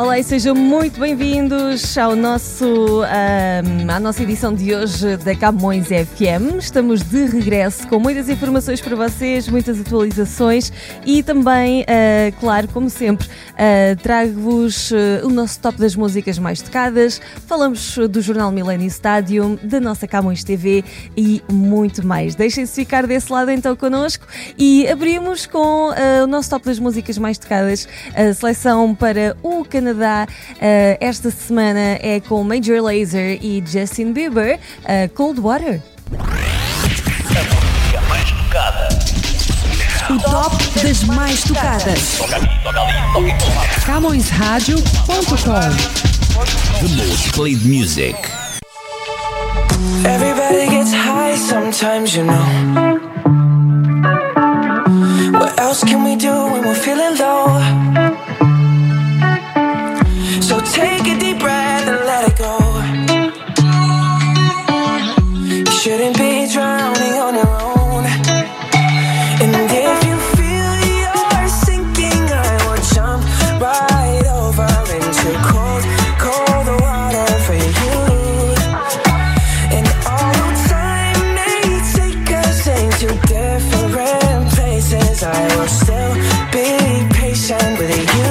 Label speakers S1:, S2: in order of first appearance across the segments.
S1: Olá e sejam muito bem-vindos ao nosso, ahm, à nossa edição de hoje da Camões FM. Estamos de regresso com muitas informações para vocês, muitas atualizações e também, ah, claro, como sempre, ah, trago-vos ah, o nosso top das músicas mais tocadas, falamos do Jornal Millennium Stadium, da nossa Camões TV e muito mais. Deixem-se ficar desse lado então connosco e abrimos com o nosso top das músicas mais tocadas, a seleção para o Canadá. Ah, esta semana é com Major Lazer e Justin Bieber, ah, Cold Water.
S2: O top das mais tocadas. CamõesRadio.com.
S3: The most played music.
S4: Everybody gets high sometimes, you know. What else can we do when we're feeling low? you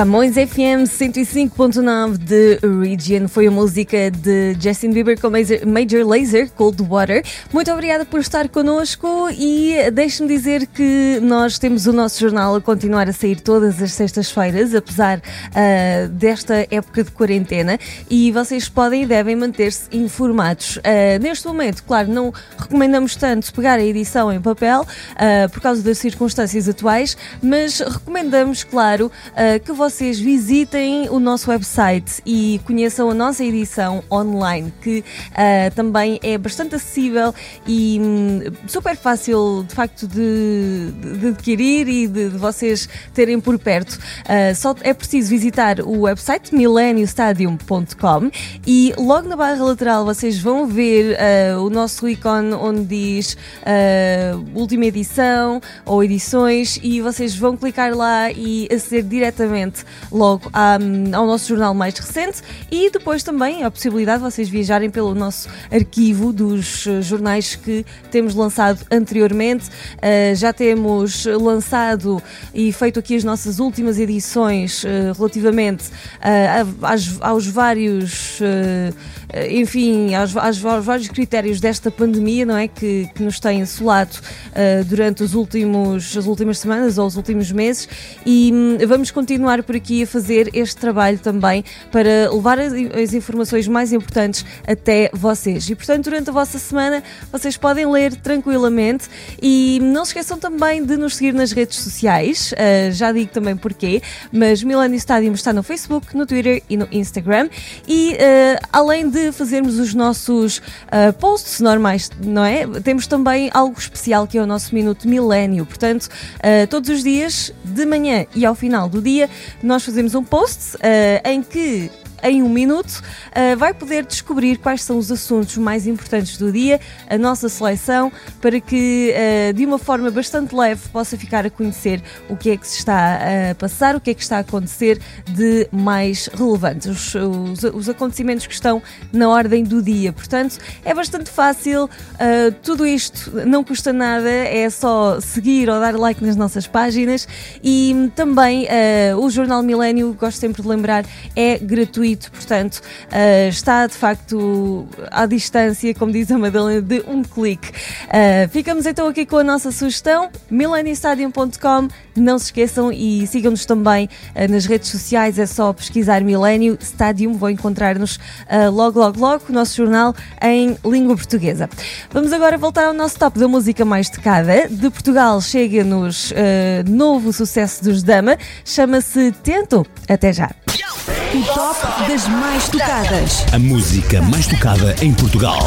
S1: Camões FM 105.9 de Region foi a música de Justin Bieber com Major, Lazer, Cold Water. Muito obrigada por estar connosco e deixe-me dizer que nós temos o nosso jornal a continuar a sair todas as sextas-feiras, apesar ah, desta época de quarentena, e vocês podem e devem manter-se informados. Ah, neste momento, claro, não recomendamos tanto pegar a edição em papel ah, por causa das circunstâncias atuais, mas recomendamos, claro, que vocês vocês visitem o nosso website e conheçam a nossa edição online, que ah, também é bastante acessível e hum, super fácil, de facto, de, de- adquirir e de, de vocês terem por perto. Ah, só é preciso visitar o website millenniostadium.com e logo na barra lateral vocês vão ver ah, o nosso ícone onde diz última edição ou edições e vocês vão clicar lá e aceder diretamente logo à- ao nosso jornal mais recente e depois também a possibilidade de vocês viajarem pelo nosso arquivo dos eh, jornais que temos lançado anteriormente. Ah, já temos lançado e feito aqui as nossas últimas edições eh, relativamente ah, a- às- aos vários, enfim, aos, aos- aos vários critérios desta pandemia, não é? Que, que nos tem assolado durante os últimos, as últimas semanas ou os últimos meses e hum, vamos continuar por aqui a fazer este trabalho também para levar as, as informações mais importantes até vocês. E portanto, durante a vossa semana, vocês podem ler tranquilamente e não se esqueçam também de nos seguir nas redes sociais. Ah, já digo também porquê, mas Millennium Stadium está no Facebook, no Twitter e no Instagram. E ah, além de fazermos os nossos ah, posts normais, não é? Temos também algo especial que é o nosso Minuto Milênio. Portanto, todos os dias, de manhã e ao final do dia, nós fazemos um post ah, em que em um minuto, ah, vai poder descobrir quais são os assuntos mais importantes do dia, a nossa seleção, para que ah, de uma forma bastante leve possa ficar a conhecer o que é que se está a passar, o que é que está a acontecer de mais relevante, os, os- os acontecimentos que estão na ordem do dia. Portanto, é bastante fácil, ah, tudo isto não custa nada, é só seguir ou dar like nas nossas páginas e também o Jornal Milênio, gosto sempre de lembrar, é gratuito, portanto ah, está de facto à distância, como diz a Madalena, de um clique. Ah, ficamos então aqui com a nossa sugestão, mileniostadium.com, não se esqueçam e sigam-nos também ah, nas redes sociais, é só pesquisar Milênio Stadium, vão encontrar-nos logo, logo, logo, o nosso jornal em língua portuguesa. Vamos agora voltar ao nosso top da música mais tocada. De Portugal chega-nos novo sucesso dos Dama, chama-se Tento. Até já.
S2: O top das mais tocadas.
S3: A música mais tocada em Portugal.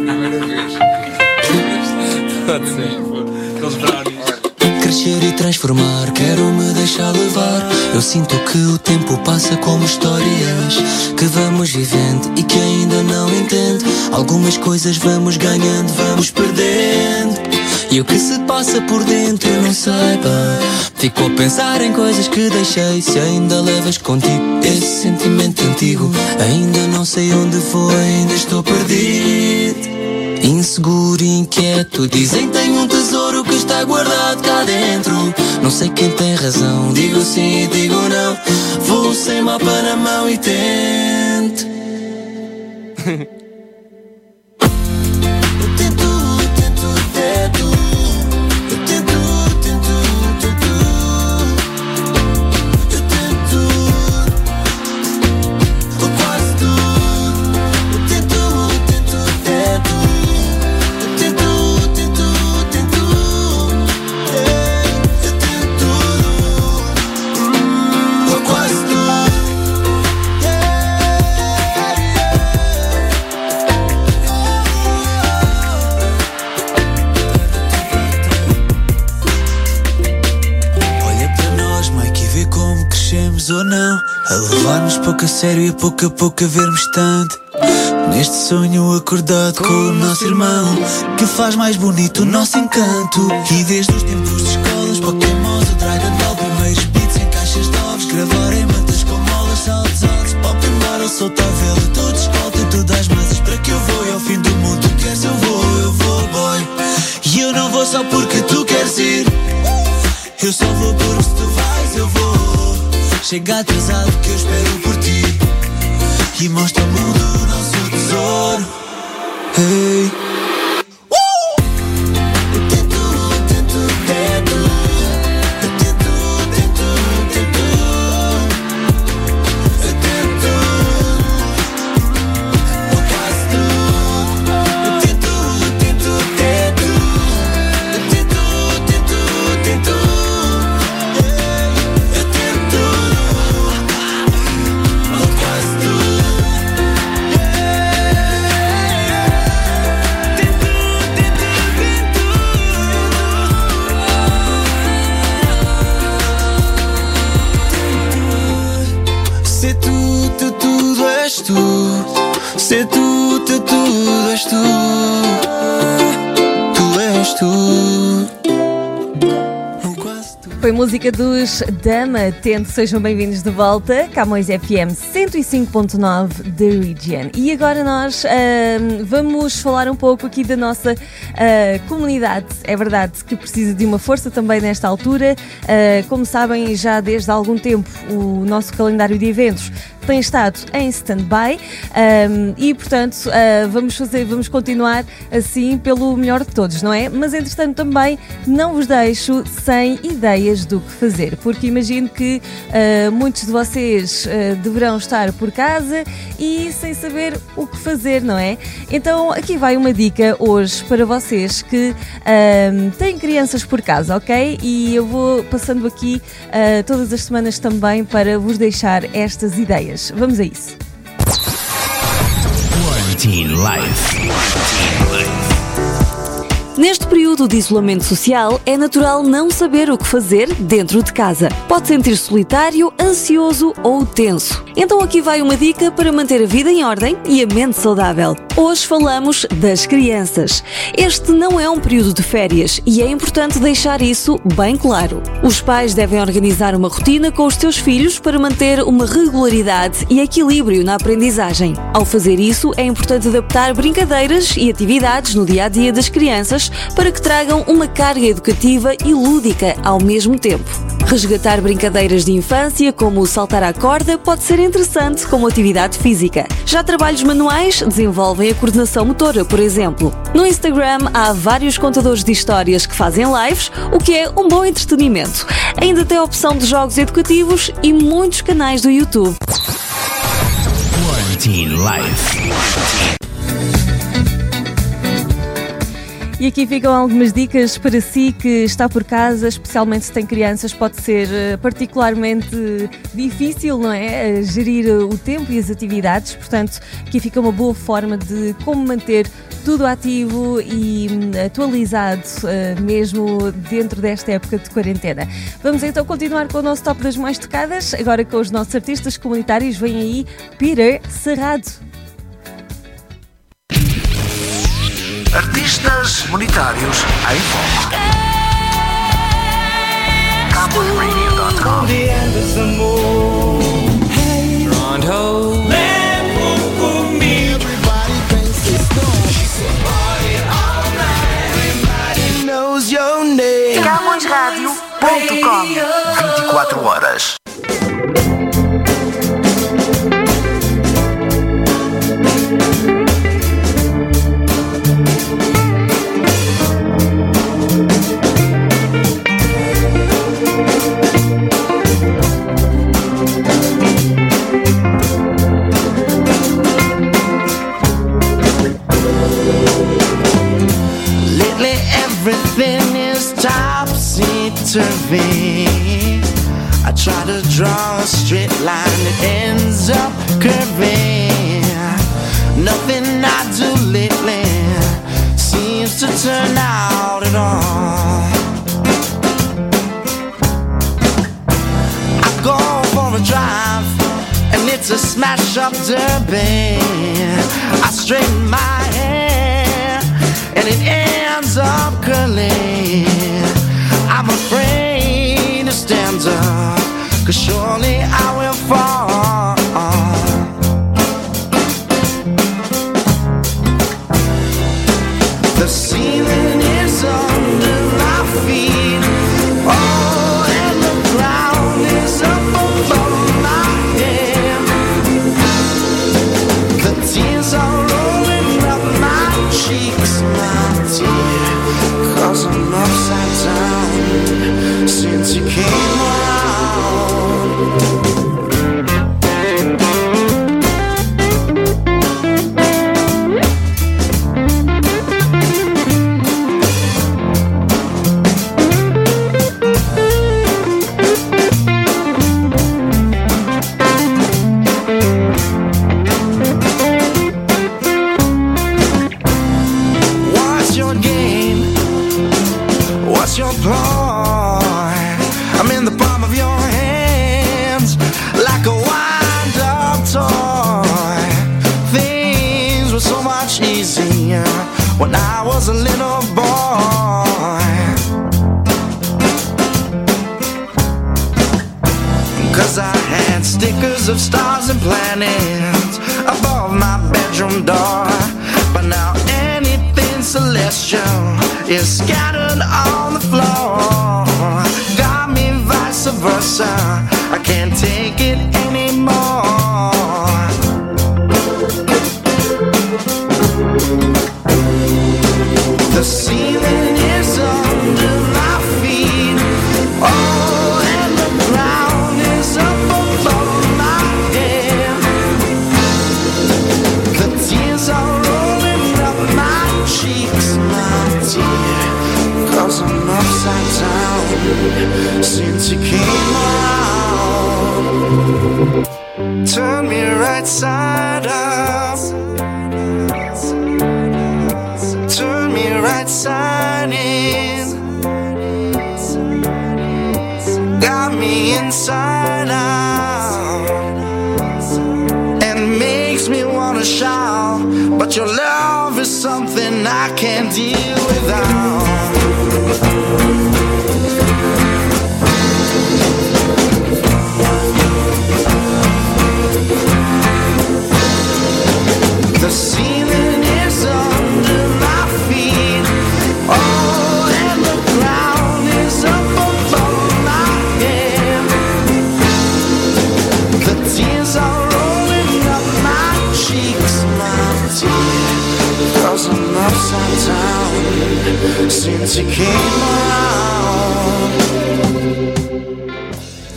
S5: Primeira vez. Pode ser. Aqueles brownies.
S6: Crescer e transformar, quero me deixar levar. Eu sinto que o tempo passa como histórias que vamos vivendo e que ainda não entendo. Algumas coisas vamos ganhando, vamos perdendo. E o que se passa por dentro não sei bem. Fico a pensar em coisas que deixei. Se ainda levas contigo esse sentimento antigo, ainda não sei onde vou, ainda estou perdido. Inseguro inquieto Dizem tenho um está guardado cá dentro. Não sei quem tem razão Digo sim e digo não. Vou sem mapa na mão e tento sério e pouco a pouco a vermos tanto. Neste sonho acordado com o nosso irmão, que faz mais bonito o nosso encanto. E desde os tempos de escolas, Pokémons, o Dragon Ball, primeiros beats em caixas de ovos, gravar em mantas com molas, saltos altos, pop and battle, solta a vela, tudo escolta, tudo às masas para que eu vou e ao fim do mundo. Queres, eu vou, eu vou, boy. E eu não vou só porque tu queres ir. Eu só vou Chega atrasado que eu espero por ti. E mostra ao mundo o nosso tesouro. Hey. Ser tu, tu, tudo és tu. Tu és tu.
S1: Foi música dos Dama Tente, sejam bem-vindos de volta. Camões FM 105.9 da Region. E agora nós ahm, vamos falar um pouco aqui da nossa ah, comunidade. É verdade que precisa de uma força também nesta altura. Ah, como sabem, já desde há algum tempo o nosso calendário de eventos tem estado em stand-by ahm, e, portanto, ah, vamos fazer, vamos continuar assim pelo melhor de todos, não é? Mas, entretanto, também não vos deixo sem ideias do que fazer, porque imagino que ah, muitos de vocês ah, deverão estar por casa e sem saber o que fazer, não é? Então, aqui vai uma dica hoje para vocês que têm crianças por casa, ok? E eu vou passando aqui todas as semanas também para vos deixar estas ideias. Vamos a isso.
S3: Quarantine Life.
S7: Neste período de isolamento social, é natural não saber o que fazer dentro de casa. Pode sentir solitário, ansioso ou tenso. Então aqui vai uma dica para manter a vida em ordem e a mente saudável. Hoje falamos das crianças. Este não é um período de férias e é importante deixar isso bem claro. Os pais devem organizar uma rotina com os seus filhos para manter uma regularidade e equilíbrio na aprendizagem. Ao fazer isso, é importante adaptar brincadeiras e atividades no dia a dia das crianças para que tragam uma carga educativa e lúdica ao mesmo tempo. Resgatar brincadeiras de infância, como saltar à corda, pode ser interessante como atividade física. Já trabalhos manuais desenvolvem a coordenação motora, por exemplo. No Instagram há vários contadores de histórias que fazem lives, o que é um bom entretenimento. Ainda tem a opção de jogos educativos e muitos canais do YouTube.
S1: E aqui ficam algumas dicas para si que está por casa, especialmente se tem crianças, pode ser eh, particularmente difícil, não é? Eh, Gerir o tempo e as atividades, portanto, aqui fica uma boa forma de como manter tudo ativo e hum, atualizado, eh, mesmo dentro desta época de quarentena. Vamos então continuar com o nosso top das mais tocadas, agora com os nossos artistas comunitários. Vem aí Peter Serrado.
S8: Artistas monetários em foco. CowboyRadio.com
S9: knows your name.
S8: CamõesRádio.com 24 horas.
S9: Turvy. I try to draw a straight line, it ends up curving. Nothing I do lately seems to turn out at all. I go for a drive, and it's a smash up derby. I straighten my hair, and it cause surely I will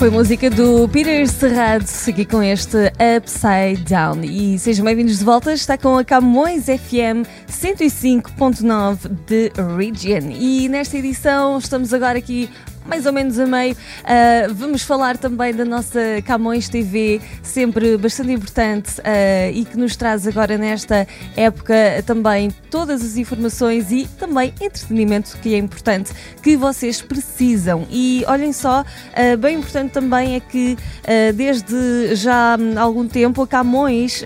S1: Foi música do Peter Serrado, aqui com este Upside Down. E sejam bem-vindos de volta, está com a Camões FM 105.9 de Region. E nesta edição estamos agora aqui mais ou menos a meio. Uh, vamos falar também da nossa Camões TV, sempre bastante importante uh, e que nos traz agora nesta época também todas as informações e também entretenimento que é importante, que vocês precisam. E olhem só, uh, bem importante também é que desde já há algum tempo a Camões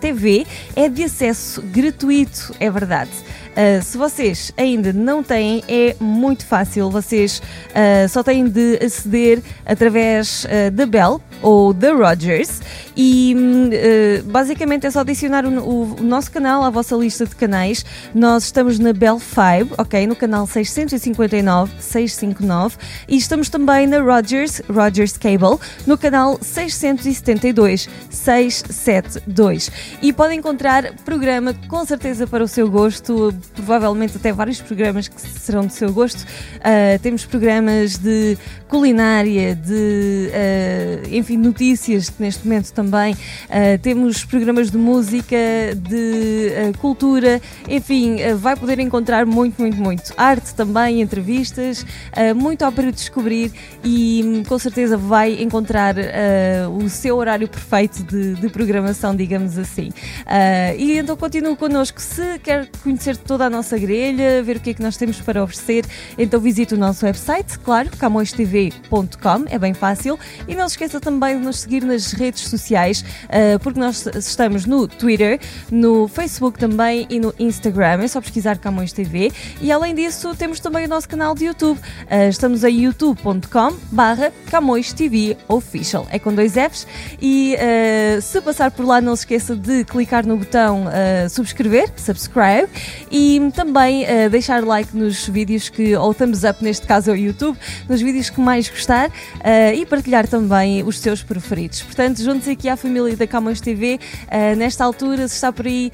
S1: TV é de acesso gratuito, é verdade. Uh, se vocês ainda não têm, é muito fácil. Vocês uh, só têm de aceder através uh, da Bell ou da Rogers e basicamente é só adicionar o, o, o, nosso canal à vossa lista de canais. Nós estamos na Bell 5, ok? No canal 659, 659 e estamos também na Rogers, Rogers Cable, no canal 672, 672. E podem encontrar programa com certeza para o seu gosto provavelmente até vários programas que serão do seu gosto. Uh, temos programas de culinária, de uh, enfim, notícias neste momento também. Uh, temos programas de música, de cultura, enfim, vai poder encontrar muito, muito, muito. Arte também, entrevistas, muito para descobrir e com certeza vai encontrar o seu horário perfeito de, de programação, digamos assim. e então continue connosco. Se quer conhecer toda a nossa grelha, ver o que é que nós temos para oferecer, então visite o nosso website, claro, camõestv.com, é bem fácil. E não se esqueça também de nos seguir nas redes sociais, uh, porque nós estamos no Twitter, no Facebook também e no Instagram, é só pesquisar Camões TV. E além disso, temos também o nosso canal de YouTube. Uh, estamos em youtube.com barra Camões TV Official. É com dois Fs. E uh, se passar por lá, não se esqueça de clicar no botão subscrever, subscribe, e também uh, deixar like nos vídeos que, ou thumbs up neste caso é o YouTube, nos vídeos que mais gostar uh, e partilhar também os seus preferidos. Portanto, junte-se aqui à família da Camões TV. Uh, eh, nesta altura, se está por aí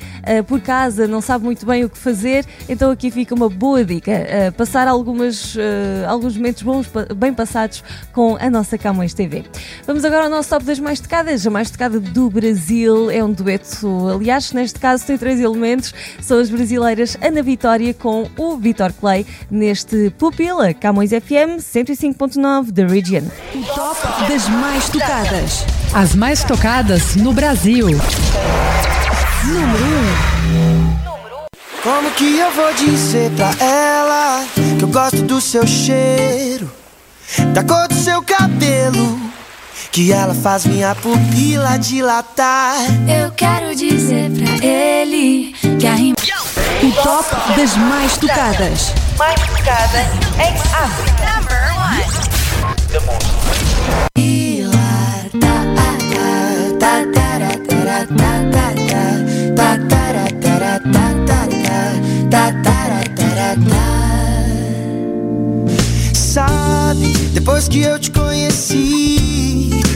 S1: por casa, não sabe muito bem o que fazer, então aqui fica uma boa dica. passar algumas, alguns momentos bons, bem passados com a nossa Camões TV. Vamos agora ao nosso top das mais tocadas. A mais tocada do Brasil é um dueto, aliás, neste caso tem três elementos, são as brasileiras Ana Vitória com o Vitor Clay neste Pupila, Camões FM 105.9 da Region.
S2: O top das mais tocadas.
S10: As mais tocadas no Brasil.
S2: Número
S8: 1. Como que eu vou dizer pra ela que eu gosto do seu cheiro, da cor do seu cabelo? Que ela faz minha pupila dilatar.
S11: Eu quero dizer pra ele que a rima.
S2: O top das mais tocadas.
S12: Mais tocadas. em África.
S11: Number one.
S8: Sabe, depois que eu te conheci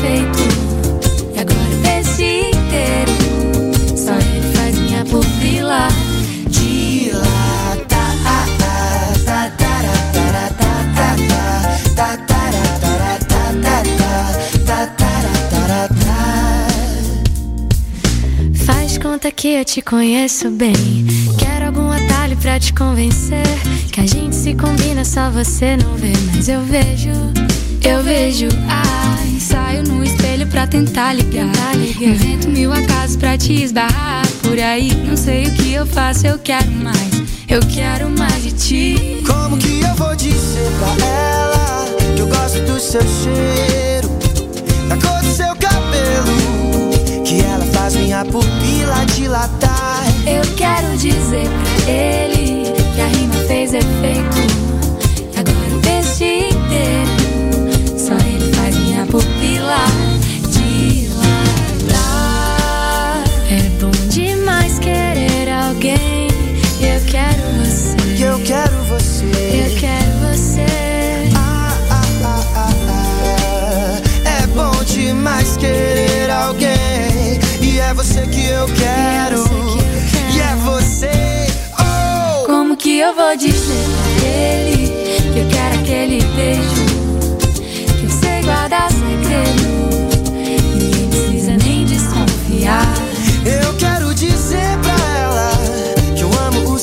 S11: fez efeito. E agora o texto inteiro, só ele faz minha pupila. Faz conta que eu te conheço bem. Quero algum atalho pra te convencer. Que a gente se combina, só você não vê. Mas eu vejo, eu vejo. Ai, saio no espelho pra tentar ligar. Invento mil acasos pra te esbarrar. Por aí, não sei o que eu faço, eu quero mais. Eu quero mais de ti.
S8: Como que eu vou dizer pra ela que eu gosto do seu cheiro, da cor do seu cabelo, que ela faz minha pupila dilatar?
S11: Eu quero dizer pra ele que a rima fez efeito. E agora o texto inteiro, pupila dilatar. É bom demais querer alguém. Eu quero você.
S8: Eu quero você.
S11: Eu quero você.
S8: Ah, ah, ah, ah, ah. É bom demais querer alguém. E é você que eu quero. E é você. Oh!
S11: Como que eu vou dizer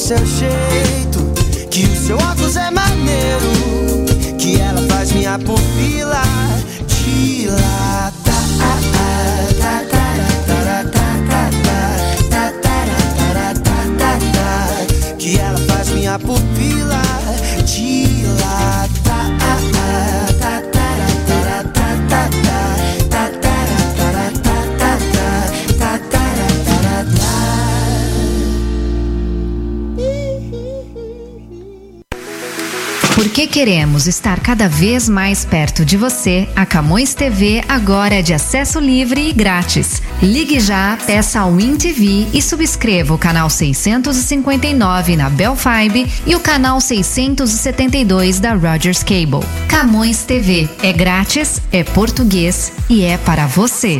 S8: seu jeito, que o seu óculos é maneiro, que ela faz minha pupila dilatar. Que ela faz minha pupila dilatar.
S12: Porque queremos estar cada vez mais perto de você, a Camões TV agora é de acesso livre e grátis. Ligue já, peça ao TV e subscreva o canal 659 na Bell Fibe e o canal 672 da Rogers Cable. Camões TV é grátis, é português e é para você.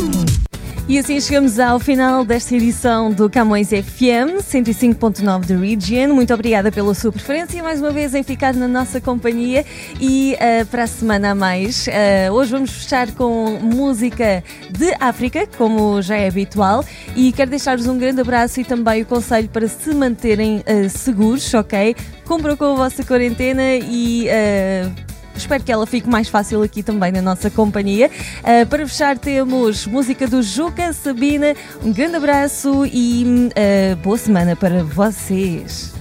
S1: E assim chegamos ao final desta edição do Camões FM 105.9 da Region. Muito obrigada pela sua preferência mais uma vez em ficar na nossa companhia e uh, para a semana a mais. Uh, hoje vamos fechar com música de África, como já é habitual, e quero deixar-vos um grande abraço e também o conselho para se manterem uh, seguros, ok? Cumpram com a vossa quarentena e Espero que ela fique mais fácil aqui também na nossa companhia. Uh, para fechar, temos música do Juca Sabina. Um grande abraço e uh, boa semana para vocês.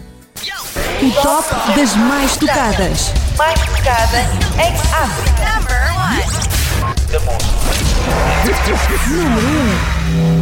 S2: O top das mais tocadas.
S13: Mais tocada em África.
S2: Número 1.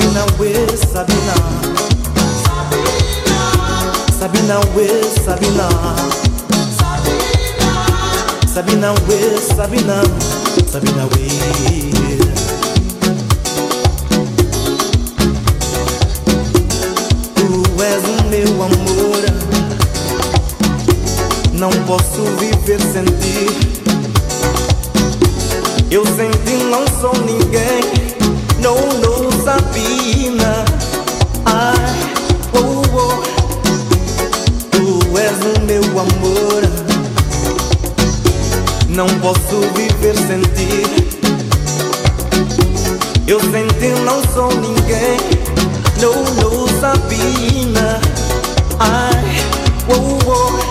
S14: Sabina we Sabina. Sabina we Sabina. Sabina we Sabina. Sabina we Tu és o meu amor. Não posso viver sem ti. Eu sem ti não sou ninguém no, no, Sabina. Ai, oh, oh, tu és o meu amor. Não posso viver sem ti. Eu sem não sou ninguém. No, no, Sabina. Ai, oh, oh.